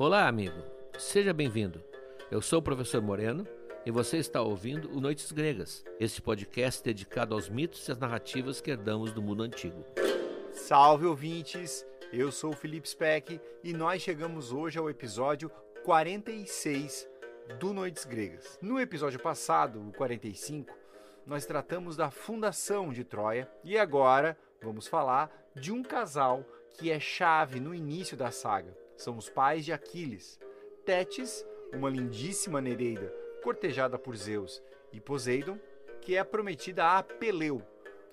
Olá, amigo. Seja bem-vindo. Eu sou o professor Moreno e você está ouvindo o Noites Gregas, este podcast dedicado aos mitos e às narrativas que herdamos do mundo antigo. Salve ouvintes! Eu sou o Felipe Speck e nós chegamos hoje ao episódio 46 do Noites Gregas. No episódio passado, o 45, nós tratamos da fundação de Troia e agora vamos falar de um casal que é chave no início da saga são os pais de Aquiles. Tétis, uma lindíssima Nereida, cortejada por Zeus, e Poseidon, que é prometida a Peleu,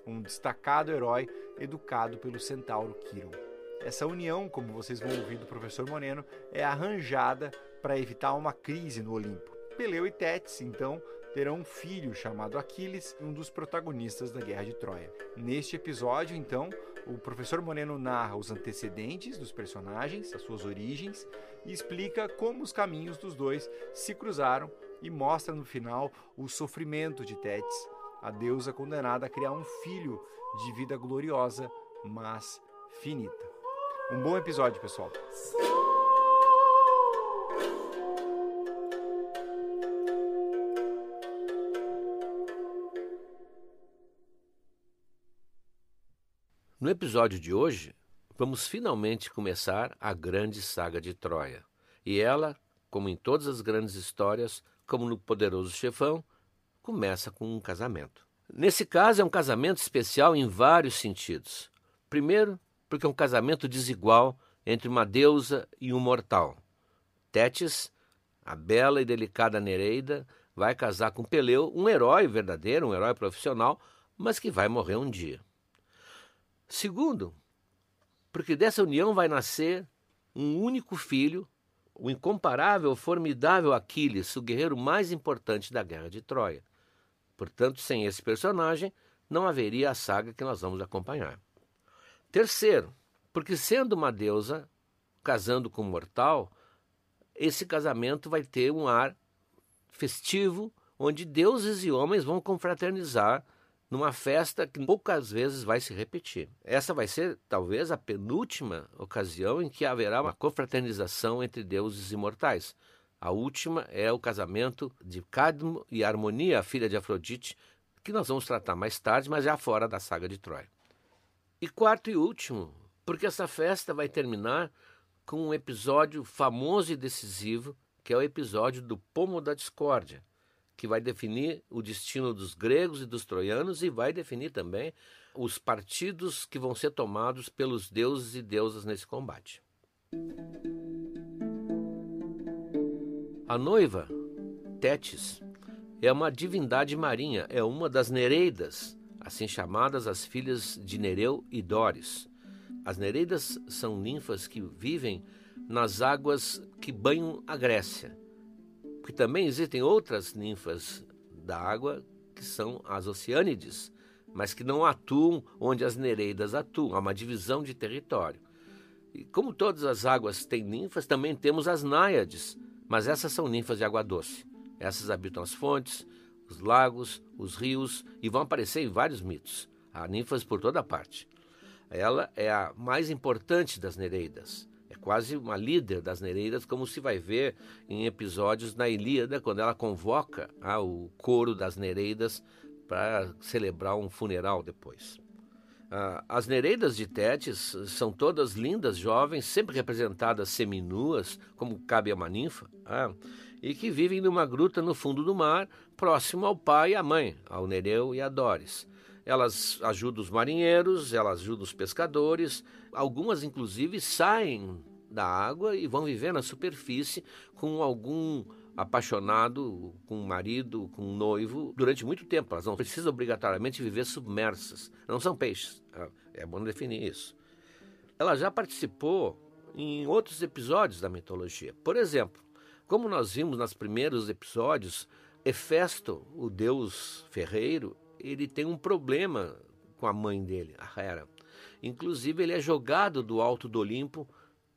um destacado herói educado pelo centauro Quiron. Essa união, como vocês vão ouvir do professor Moreno, é arranjada para evitar uma crise no Olimpo. Peleu e Tétis, então, terão um filho chamado Aquiles, um dos protagonistas da Guerra de Troia. Neste episódio, então, o professor Moreno narra os antecedentes dos personagens, as suas origens, e explica como os caminhos dos dois se cruzaram e mostra no final o sofrimento de Tétis, a deusa condenada a criar um filho de vida gloriosa, mas finita. Um bom episódio, pessoal. No episódio de hoje, vamos finalmente começar a grande saga de Troia. E ela, como em todas as grandes histórias, como no Poderoso Chefão, começa com um casamento. Nesse caso, é um casamento especial em vários sentidos. Primeiro, porque é um casamento desigual entre uma deusa e um mortal. Tétis, a bela e delicada Nereida, vai casar com Peleu, um herói verdadeiro, um herói profissional, mas que vai morrer um dia. Segundo, porque dessa união vai nascer um único filho, o incomparável, formidável Aquiles, o guerreiro mais importante da guerra de Troia. Portanto, sem esse personagem, não haveria a saga que nós vamos acompanhar. Terceiro, porque sendo uma deusa casando com um mortal, esse casamento vai ter um ar festivo, onde deuses e homens vão confraternizar numa festa que poucas vezes vai se repetir. Essa vai ser talvez a penúltima ocasião em que haverá uma confraternização entre deuses imortais. A última é o casamento de Cadmo e Harmonia, a filha de Afrodite, que nós vamos tratar mais tarde, mas já fora da saga de Troia. E quarto e último, porque essa festa vai terminar com um episódio famoso e decisivo, que é o episódio do Pomo da Discórdia que vai definir o destino dos gregos e dos troianos e vai definir também os partidos que vão ser tomados pelos deuses e deusas nesse combate. A noiva, Tétis, é uma divindade marinha, é uma das Nereidas, assim chamadas as filhas de Nereu e Dores. As Nereidas são ninfas que vivem nas águas que banham a Grécia porque também existem outras ninfas da água que são as oceânides, mas que não atuam onde as nereidas atuam, há uma divisão de território. E como todas as águas têm ninfas, também temos as náiades, mas essas são ninfas de água doce. Essas habitam as fontes, os lagos, os rios e vão aparecer em vários mitos. Há ninfas por toda parte. Ela é a mais importante das nereidas quase uma líder das Nereidas, como se vai ver em episódios na Ilíada, quando ela convoca ah, o coro das Nereidas para celebrar um funeral depois. Ah, as Nereidas de Tétis são todas lindas, jovens, sempre representadas seminuas, como cabe a uma ninfa, ah, e que vivem numa gruta no fundo do mar, próximo ao pai e à mãe, ao Nereu e a Doris. Elas ajudam os marinheiros, elas ajudam os pescadores, algumas inclusive saem da água e vão viver na superfície com algum apaixonado, com um marido, com um noivo, durante muito tempo. Elas não precisam obrigatoriamente viver submersas. Não são peixes. É, é bom definir isso. Ela já participou em outros episódios da mitologia. Por exemplo, como nós vimos nos primeiros episódios, Hefesto, o deus ferreiro, ele tem um problema com a mãe dele, a Hera. Inclusive, ele é jogado do alto do Olimpo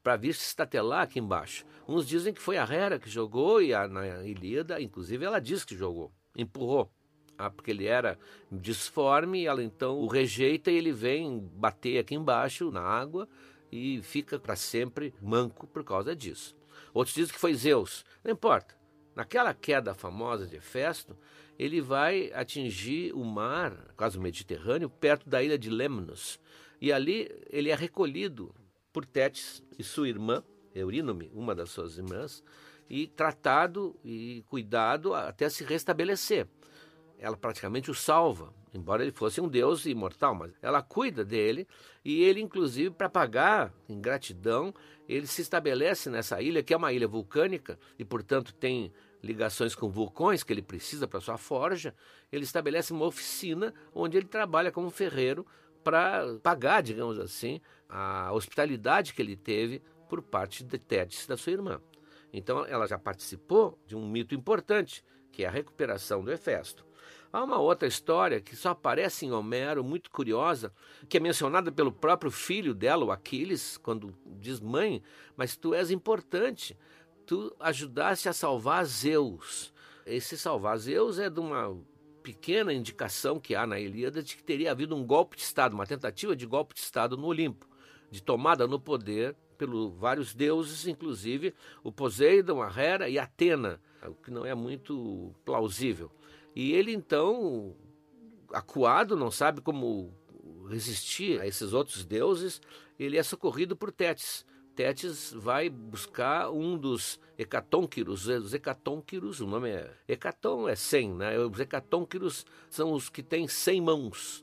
para vir se estatelar aqui embaixo. Uns dizem que foi a Hera que jogou e a, na Ilíada, inclusive, ela diz que jogou, empurrou. Ah, porque ele era disforme, ela então o rejeita e ele vem bater aqui embaixo na água e fica para sempre manco por causa disso. Outros dizem que foi Zeus. Não importa. Naquela queda famosa de Hefesto, ele vai atingir o mar, quase o Mediterrâneo, perto da ilha de Lemnos. E ali ele é recolhido por Tétis e sua irmã, Eurínome, uma das suas irmãs, e tratado e cuidado até se restabelecer. Ela praticamente o salva, embora ele fosse um deus imortal, mas ela cuida dele e ele, inclusive, para pagar em gratidão, ele se estabelece nessa ilha, que é uma ilha vulcânica e, portanto, tem ligações com vulcões que ele precisa para sua forja. Ele estabelece uma oficina onde ele trabalha como ferreiro para pagar, digamos assim, a hospitalidade que ele teve por parte de Tétis, da sua irmã. Então, ela já participou de um mito importante, que é a recuperação do Hefesto. Há uma outra história que só aparece em Homero, muito curiosa, que é mencionada pelo próprio filho dela, o Aquiles, quando diz: Mãe, mas tu és importante, tu ajudaste a salvar Zeus. Esse salvar Zeus é de uma pequena indicação que há na Ilíada de que teria havido um golpe de Estado, uma tentativa de golpe de Estado no Olimpo, de tomada no poder pelos vários deuses, inclusive o Poseidon, a Hera e Atena, o que não é muito plausível. E ele então, acuado, não sabe como resistir a esses outros deuses, ele é socorrido por Tétis. Tétis vai buscar um dos hecatônquiros. Os hecatônquiros, o nome é. Hecaton é cem, né? Os hecatônquiros são os que têm cem mãos.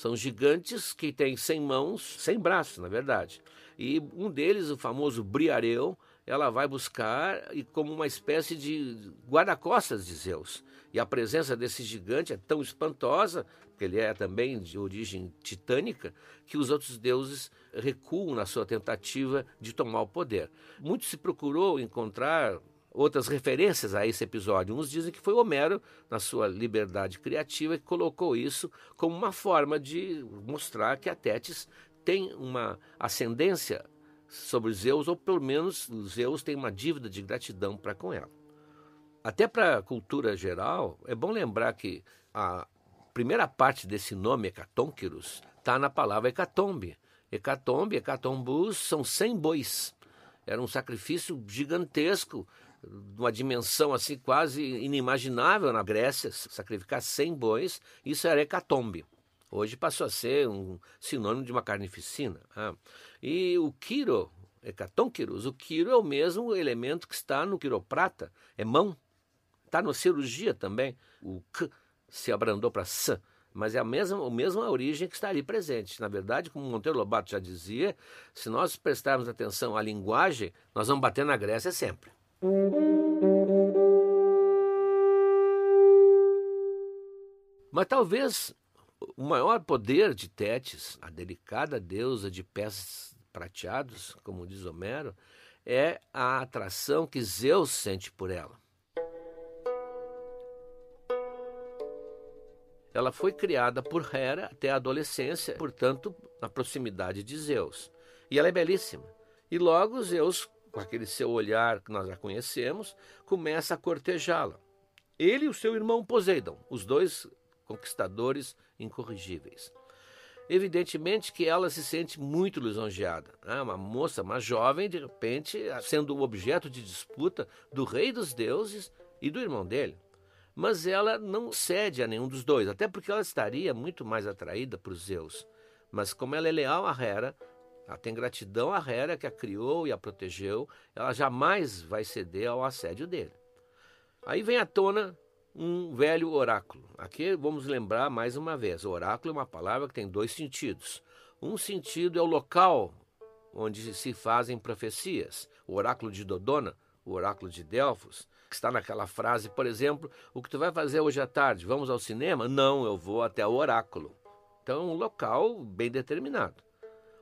São gigantes que têm cem mãos, cem braços, na verdade. E um deles, o famoso Briareu, ela vai buscar e como uma espécie de guarda-costas de Zeus. E a presença desse gigante é tão espantosa, porque ele é também de origem titânica, que os outros deuses recuam na sua tentativa de tomar o poder. Muito se procurou encontrar outras referências a esse episódio. Uns dizem que foi Homero, na sua liberdade criativa, que colocou isso como uma forma de mostrar que a Tétis tem uma ascendência sobre Zeus, ou pelo menos Zeus tem uma dívida de gratidão para com ela. Até para a cultura geral, é bom lembrar que a primeira parte desse nome, Hecatonqueros, está na palavra hecatombe. Hecatombe, hecatombus, são 100 bois. Era um sacrifício gigantesco, uma dimensão assim quase inimaginável na Grécia, sacrificar 100 bois, isso era hecatombe. Hoje passou a ser um sinônimo de uma carnificina. Ah. E o quiro, hecatonquiros, o quiro é o mesmo elemento que está no quiroprata, é mão. Está na cirurgia também. O K se abrandou para S, mas é a mesma, a mesma origem que está ali presente. Na verdade, como Monteiro Lobato já dizia, se nós prestarmos atenção à linguagem, nós vamos bater na Grécia sempre. Mas talvez o maior poder de Tétis, a delicada deusa de pés prateados, como diz Homero, é a atração que Zeus sente por ela. Ela foi criada por Hera até a adolescência, portanto, na proximidade de Zeus. E ela é belíssima. E logo Zeus, com aquele seu olhar que nós já conhecemos, começa a cortejá-la. Ele e o seu irmão Poseidon, os dois conquistadores incorrigíveis. Evidentemente que ela se sente muito lisonjeada. Né? Uma moça, uma jovem, de repente, sendo o objeto de disputa do rei dos deuses e do irmão dele mas ela não cede a nenhum dos dois, até porque ela estaria muito mais atraída por Zeus. Mas como ela é leal a Hera, ela tem gratidão a Hera que a criou e a protegeu, ela jamais vai ceder ao assédio dele. Aí vem à tona um velho oráculo. Aqui vamos lembrar mais uma vez: oráculo é uma palavra que tem dois sentidos. Um sentido é o local onde se fazem profecias. O oráculo de Dodona, o oráculo de Delfos, que está naquela frase, por exemplo, o que tu vai fazer hoje à tarde? Vamos ao cinema? Não, eu vou até o oráculo. Então, um local bem determinado.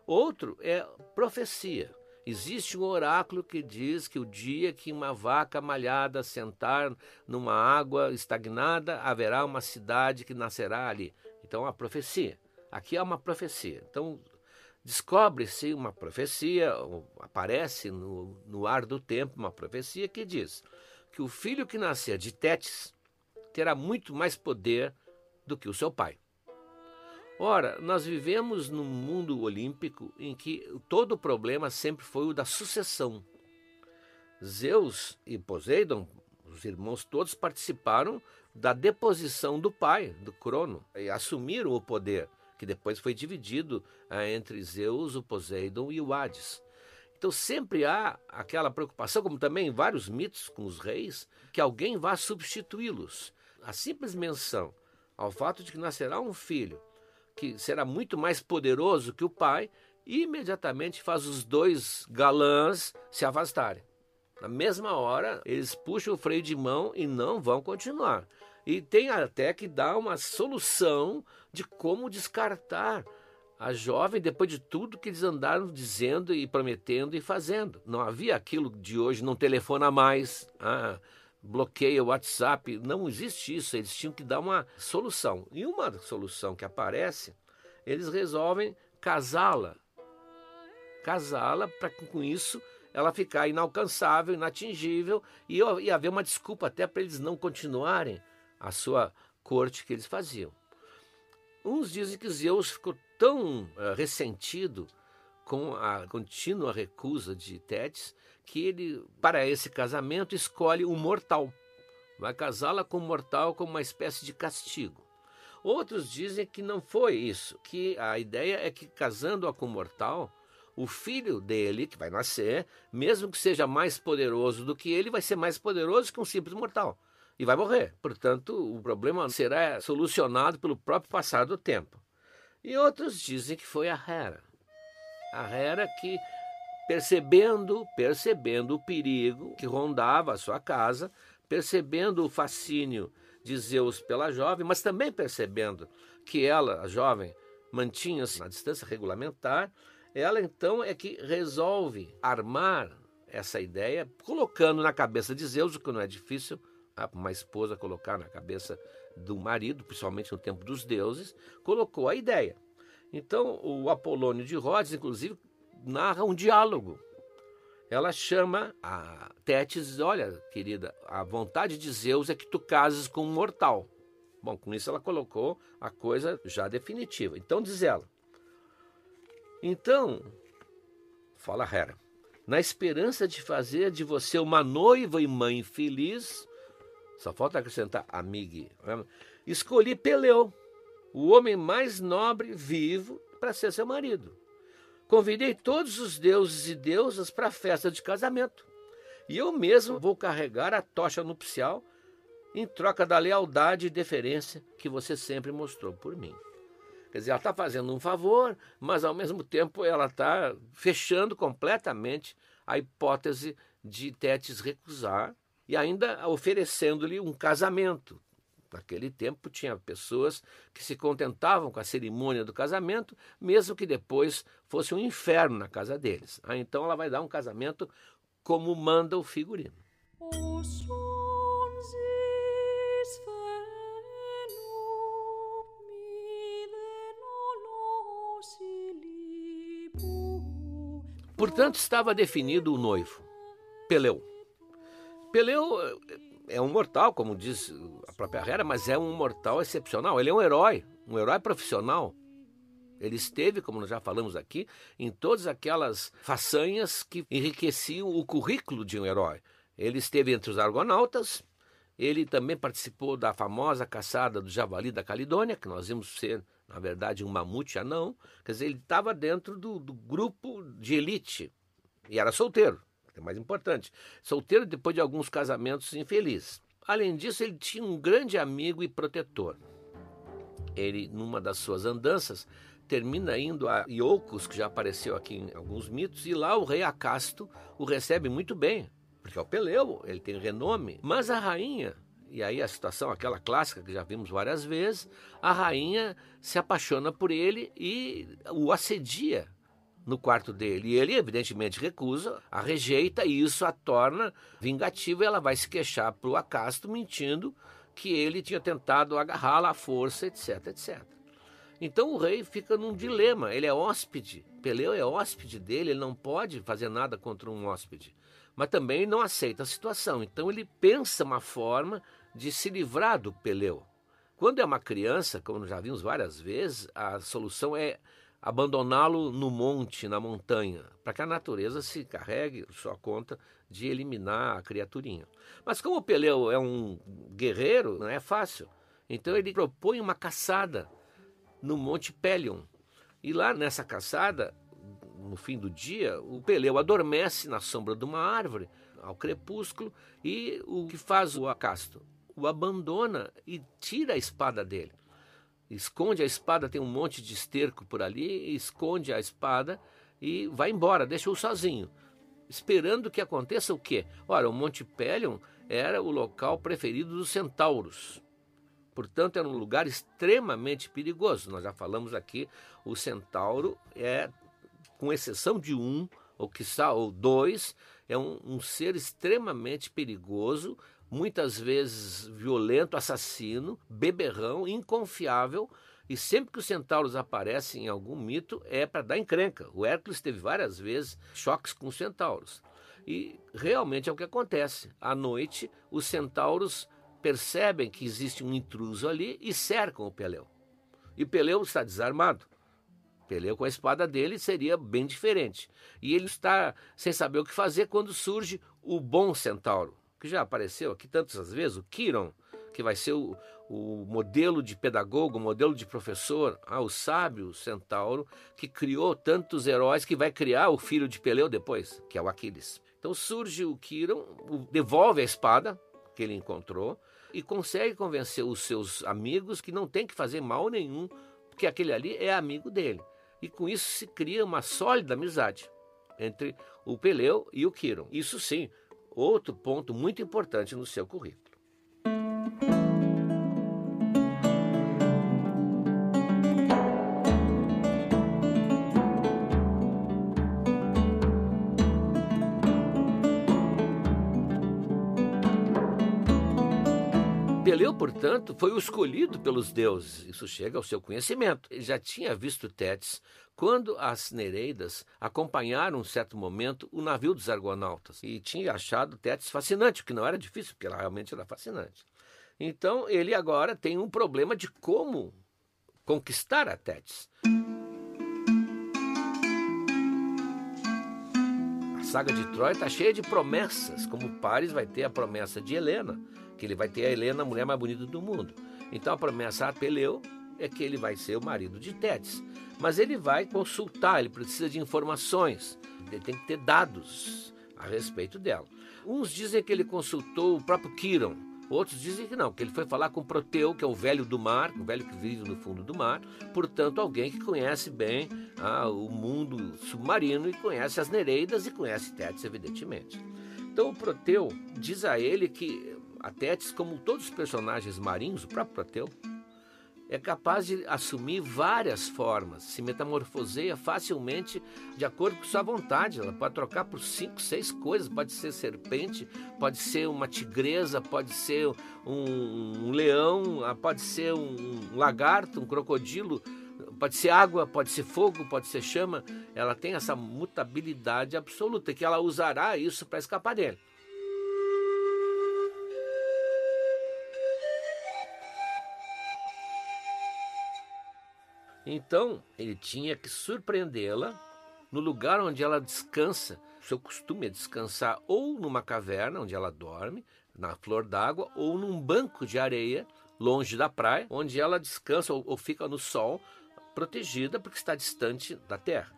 Outro é profecia. Existe um oráculo que diz que o dia que uma vaca malhada sentar numa água estagnada, haverá uma cidade que nascerá ali. Então, a profecia. Aqui há uma profecia. Então, descobre-se uma profecia, aparece no, no ar do tempo uma profecia que diz: que o filho que nascer de Tétis terá muito mais poder do que o seu pai. Ora, nós vivemos num mundo olímpico em que todo o problema sempre foi o da sucessão. Zeus e Poseidon, os irmãos todos participaram da deposição do pai, do Crono, e assumiram o poder, que depois foi dividido ah, entre Zeus, o Poseidon e o Hades. Então sempre há aquela preocupação, como também em vários mitos com os reis, que alguém vá substituí-los. A simples menção ao fato de que nascerá um filho que será muito mais poderoso que o pai, imediatamente faz os dois galãs se afastarem. Na mesma hora, eles puxam o freio de mão e não vão continuar. E tem até que dar uma solução de como descartar a jovem depois de tudo que eles andaram dizendo e prometendo e fazendo. Não havia aquilo de hoje, não telefona mais, ah, bloqueia o WhatsApp. Não existe isso. Eles tinham que dar uma solução. E uma solução que aparece, eles resolvem casá-la. Casá-la para que com isso ela ficar inalcançável, inatingível e, e haver uma desculpa até para eles não continuarem a sua corte que eles faziam. Uns dizem que Zeus ficou tão uh, ressentido com a contínua recusa de Tétis que ele, para esse casamento, escolhe um mortal. Vai casá-la com um mortal como uma espécie de castigo. Outros dizem que não foi isso, que a ideia é que casando-a com um mortal, o filho dele, que vai nascer, mesmo que seja mais poderoso do que ele, vai ser mais poderoso que um simples mortal. E vai morrer. Portanto, o problema será solucionado pelo próprio passar do tempo. E outros dizem que foi a Hera. A Hera que, percebendo, percebendo o perigo que rondava a sua casa, percebendo o fascínio de Zeus pela jovem, mas também percebendo que ela, a jovem, mantinha-se na distância regulamentar, ela então é que resolve armar essa ideia, colocando na cabeça de Zeus, o que não é difícil, uma esposa colocar na cabeça do marido, principalmente no tempo dos deuses, colocou a ideia. Então, o Apolônio de Rhodes, inclusive, narra um diálogo. Ela chama a Tétis Olha, querida, a vontade de Zeus é que tu cases com um mortal. Bom, com isso ela colocou a coisa já definitiva. Então, diz ela: então, fala Hera, na esperança de fazer de você uma noiva e mãe feliz, só falta acrescentar amiga, né? escolhi Peleu, o homem mais nobre vivo, para ser seu marido. Convidei todos os deuses e deusas para a festa de casamento. E eu mesmo vou carregar a tocha nupcial em troca da lealdade e deferência que você sempre mostrou por mim. Quer dizer, ela está fazendo um favor, mas ao mesmo tempo ela está fechando completamente a hipótese de Tétis recusar e ainda oferecendo-lhe um casamento. Naquele tempo tinha pessoas que se contentavam com a cerimônia do casamento, mesmo que depois fosse um inferno na casa deles. Ah, então ela vai dar um casamento como manda o figurino. Portanto, estava definido o noivo, Peleu. Peleu eh, é um mortal, como diz a própria Hera, mas é um mortal excepcional. Ele é um herói, um herói profissional. Ele esteve, como nós já falamos aqui, em todas aquelas façanhas que enriqueciam o currículo de um herói. Ele esteve entre os argonautas, ele também participou da famosa caçada do javali da Calidônia, que nós vimos ser na verdade, um mamute anão. Quer dizer, ele estava dentro do, do, grupo de elite e era solteiro, é mais importante. Solteiro depois de alguns casamentos infelizes. Além disso, ele tinha um grande amigo e protetor. Ele, numa das suas andanças, termina indo a Iolcos, que já apareceu aqui em alguns mitos, e lá o rei Acasto o recebe muito bem, porque é o Peleu, ele tem renome. Mas a rainha e aí a situação, aquela clássica que já vimos várias vezes, a rainha se apaixona por ele e o assedia no quarto dele. E ele, evidentemente, recusa, a rejeita e isso a torna vingativa e ela vai se queixar para o Acasto, mentindo que ele tinha tentado agarrá-la à força, etc, etc. Então o rei fica num dilema, ele é hóspede, Peleu é hóspede dele, ele não pode fazer nada contra um hóspede, mas também não aceita a situação. Então ele pensa uma forma de se livrar do Peleu. Quando é uma criança, como já vimos várias vezes, a solução é abandoná-lo no monte, na montanha, para que a natureza se carregue sua conta de eliminar a criaturinha. Mas como o Peleu é um guerreiro, não é fácil. Então ele propõe uma caçada no Monte Pelion. E lá nessa caçada, no fim do dia, o Peleu adormece na sombra de uma árvore ao crepúsculo e o que faz o Acasto? O abandona e tira a espada dele esconde a espada, tem um monte de esterco por ali, esconde a espada e vai embora, deixa-o sozinho, esperando que aconteça o quê? Ora, o Monte Pelion era o local preferido dos centauros. Portanto, era um lugar extremamente perigoso. Nós já falamos aqui, o centauro é, com exceção de um, ou quiçá, ou dois, é um, um ser extremamente perigoso, muitas vezes violento, assassino, beberrão, inconfiável. E sempre que os centauros aparecem em algum mito é para dar encrenca. O Hércules teve várias vezes choques com os centauros. E realmente é o que acontece. À noite, os centauros percebem que existe um intruso ali e cercam o Peleu. E Peleu está desarmado. Peleu com a espada dele seria bem diferente. E ele está sem saber o que fazer quando surge o bom centauro, que já apareceu aqui tantas vezes, o Kiron, que vai ser o, o modelo de pedagogo, o modelo de professor, ah, o sábio centauro, que criou tantos heróis, que vai criar o filho de Peleu depois, que é o Aquiles. Então surge o Kiron, devolve a espada que ele encontrou e consegue convencer os seus amigos que não tem que fazer mal nenhum, porque aquele ali é amigo dele. E com isso se cria uma sólida amizade entre o Peleu e o Kiron. Isso sim, outro ponto muito importante no seu currículo. Portanto, foi o escolhido pelos deuses. Isso chega ao seu conhecimento. Ele já tinha visto Tétis quando as Nereidas acompanharam, um certo momento, o navio dos argonautas. E tinha achado Tétis fascinante, o que não era difícil, porque ela realmente era fascinante. Então, ele agora tem um problema de como conquistar a Tétis. A saga de Troia está cheia de promessas, como Paris vai ter a promessa de Helena que ele vai ter a Helena, a mulher mais bonita do mundo. Então a promessa a Peleu é que ele vai ser o marido de Tétis. Mas ele vai consultar, ele precisa de informações, ele tem que ter dados a respeito dela. Uns dizem que ele consultou o próprio Quiron, outros dizem que não, que ele foi falar com Proteu, que é o velho do mar, o velho que vive no fundo do mar, portanto, alguém que conhece bem ah, o mundo submarino e conhece as Nereidas e conhece Tétis, evidentemente. Então, o Proteu diz a ele que a Tétis, como todos os personagens marinhos, o próprio Proteu, é capaz de assumir várias formas, se metamorfoseia facilmente de acordo com sua vontade. Ela pode trocar por cinco, seis coisas. Pode ser serpente, pode ser uma tigresa, pode ser um, um leão, pode ser um, um lagarto, um crocodilo, pode ser água, pode ser fogo, pode ser chama. Ela tem essa mutabilidade absoluta que ela usará isso para escapar dele. Então, ele tinha que surpreendê-la no lugar onde ela descansa. Seu costume é descansar ou numa caverna onde ela dorme, na flor d'água, ou num banco de areia longe da praia, onde ela descansa ou fica no sol, protegida porque está distante da terra.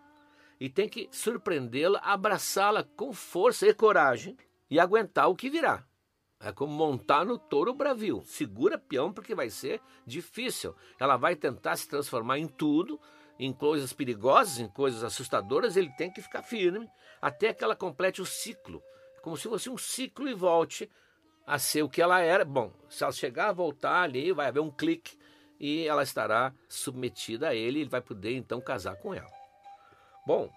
E tem que surpreendê-la, abraçá-la com força e coragem e aguentar o que virá. É como montar no touro bravio. Segura peão porque vai ser difícil. Ela vai tentar se transformar em tudo, em coisas perigosas, em coisas assustadoras. Ele tem que ficar firme até que ela complete o ciclo. Como se fosse um ciclo e volte a ser o que ela era. Bom, se ela chegar a voltar ali, vai haver um clique e ela estará submetida a ele ele vai poder então casar com ela. Bom,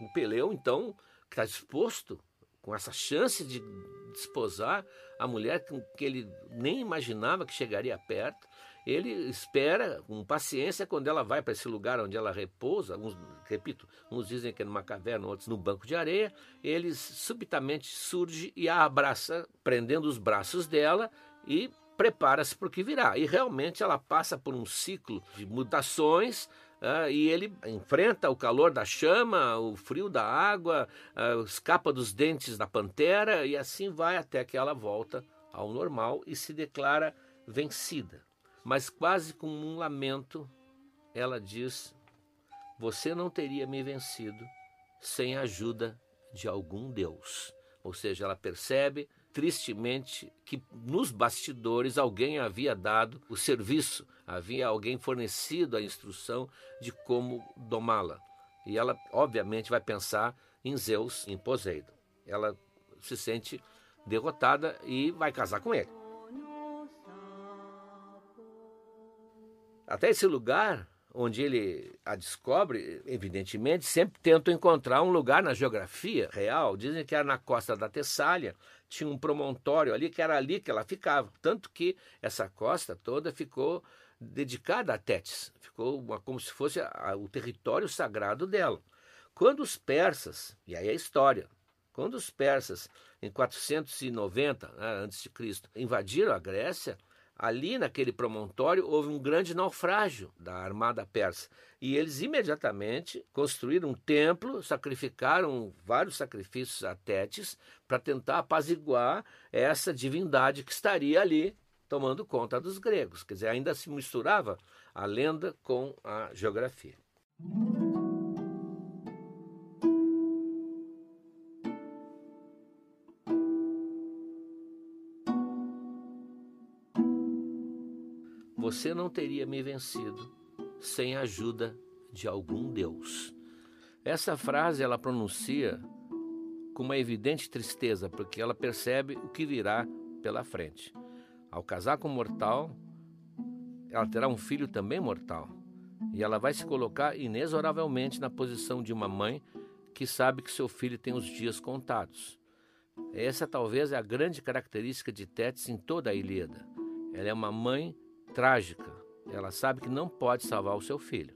o Peleu então está disposto com essa chance de desposar a mulher que ele nem imaginava que chegaria perto. Ele espera com paciência quando ela vai para esse lugar onde ela repousa. Uns, repito, uns dizem que é numa caverna, outros no banco de areia. Ele subitamente surge e a abraça, prendendo os braços dela e prepara-se para o que virá. E realmente ela passa por um ciclo de mutações Uh, e ele enfrenta o calor da chama, o frio da água, uh, escapa dos dentes da pantera e assim vai até que ela volta ao normal e se declara vencida. Mas quase com um lamento, ela diz: Você não teria me vencido sem a ajuda de algum Deus. Ou seja, ela percebe tristemente que nos bastidores alguém havia dado o serviço, havia alguém fornecido a instrução de como domá-la. E ela, obviamente, vai pensar em Zeus, em Poseidon. Ela se sente derrotada e vai casar com ele. Até esse lugar onde ele a descobre, evidentemente, sempre tentam encontrar um lugar na geografia real. Dizem que era na costa da Tessália, tinha um promontório ali, que era ali que ela ficava. Tanto que essa costa toda ficou dedicada a Tétis, ficou uma, como se fosse a, o território sagrado dela. Quando os persas, e aí é a história, quando os persas, em 490 né, a.C., invadiram a Grécia, Ali naquele promontório houve um grande naufrágio da armada persa e eles imediatamente construíram um templo, sacrificaram vários sacrifícios a Tétis para tentar apaziguar essa divindade que estaria ali tomando conta dos gregos. Quer dizer, ainda se misturava a lenda com a geografia. Você não teria me vencido sem a ajuda de algum Deus. Essa frase ela pronuncia com uma evidente tristeza, porque ela percebe o que virá pela frente. Ao casar com um mortal, ela terá um filho também mortal. E ela vai se colocar inexoravelmente na posição de uma mãe que sabe que seu filho tem os dias contados. Essa talvez é a grande característica de Tétis em toda a Ilíada. Ela é uma mãe trágica. Ela sabe que não pode salvar o seu filho.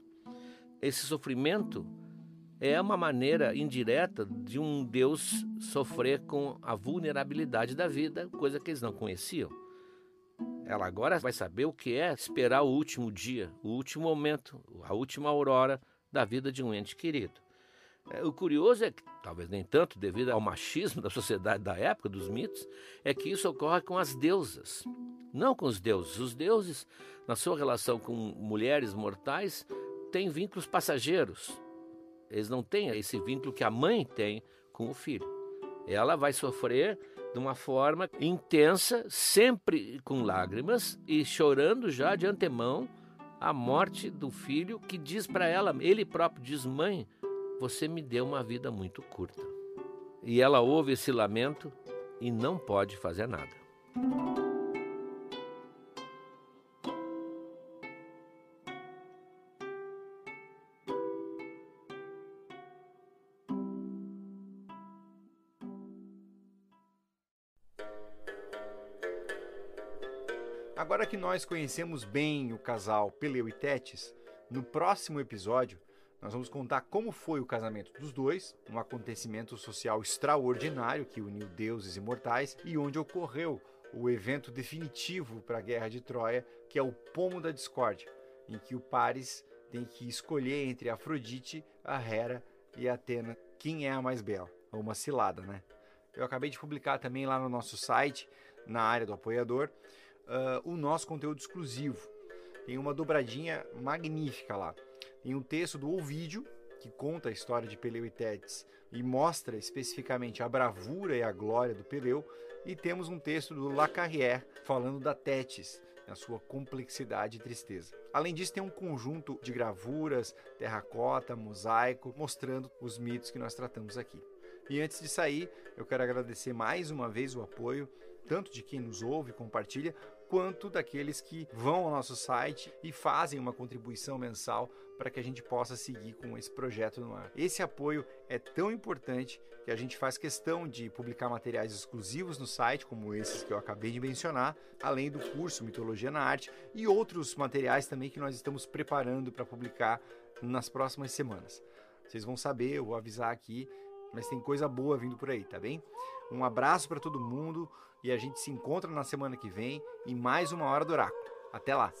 Esse sofrimento é uma maneira indireta de um Deus sofrer com a vulnerabilidade da vida, coisa que eles não conheciam. Ela agora vai saber o que é esperar o último dia, o último momento, a última aurora da vida de um ente querido. É, o curioso é que, talvez nem tanto devido ao machismo da sociedade da época, dos mitos, é que isso ocorre com as deusas não com os deuses. Os deuses, na sua relação com mulheres mortais, têm vínculos passageiros. Eles não têm esse vínculo que a mãe tem com o filho. Ela vai sofrer de uma forma intensa, sempre com lágrimas e chorando já de antemão a morte do filho, que diz para ela, ele próprio diz: Mãe, você me deu uma vida muito curta. E ela ouve esse lamento e não pode fazer nada. Agora que nós conhecemos bem o casal Peleu e Tétis, no próximo episódio nós vamos contar como foi o casamento dos dois, um acontecimento social extraordinário que uniu deuses e mortais e onde ocorreu o evento definitivo para a Guerra de Troia, que é o Pomo da Discórdia, em que o Paris tem que escolher entre Afrodite, a Hera e a Atena quem é a mais bela. Uma cilada, né? Eu acabei de publicar também lá no nosso site, na área do apoiador, uh, o nosso conteúdo exclusivo. Tem uma dobradinha magnífica lá. Tem um texto do Ovídio, que conta a história de Peleu e Tétis e mostra especificamente a bravura e a glória do Peleu, e temos um texto do Lacarrière falando da Tétis, na sua complexidade e tristeza. Além disso, tem um conjunto de gravuras, terracota, mosaico, mostrando os mitos que nós tratamos aqui. E antes de sair, eu quero agradecer mais uma vez o apoio, tanto de quem nos ouve e compartilha, quanto daqueles que vão ao nosso site e fazem uma contribuição mensal para que a gente possa seguir com esse projeto no ar. Esse apoio é tão importante que a gente faz questão de publicar materiais exclusivos no site, como esses que eu acabei de mencionar, além do curso Mitologia na Arte e outros materiais também que nós estamos preparando para publicar nas próximas semanas. Vocês vão saber, eu vou avisar aqui, mas tem coisa boa vindo por aí, tá bem? Um abraço para todo mundo e a gente se encontra na semana que vem em mais uma hora do Oráculo. Até lá!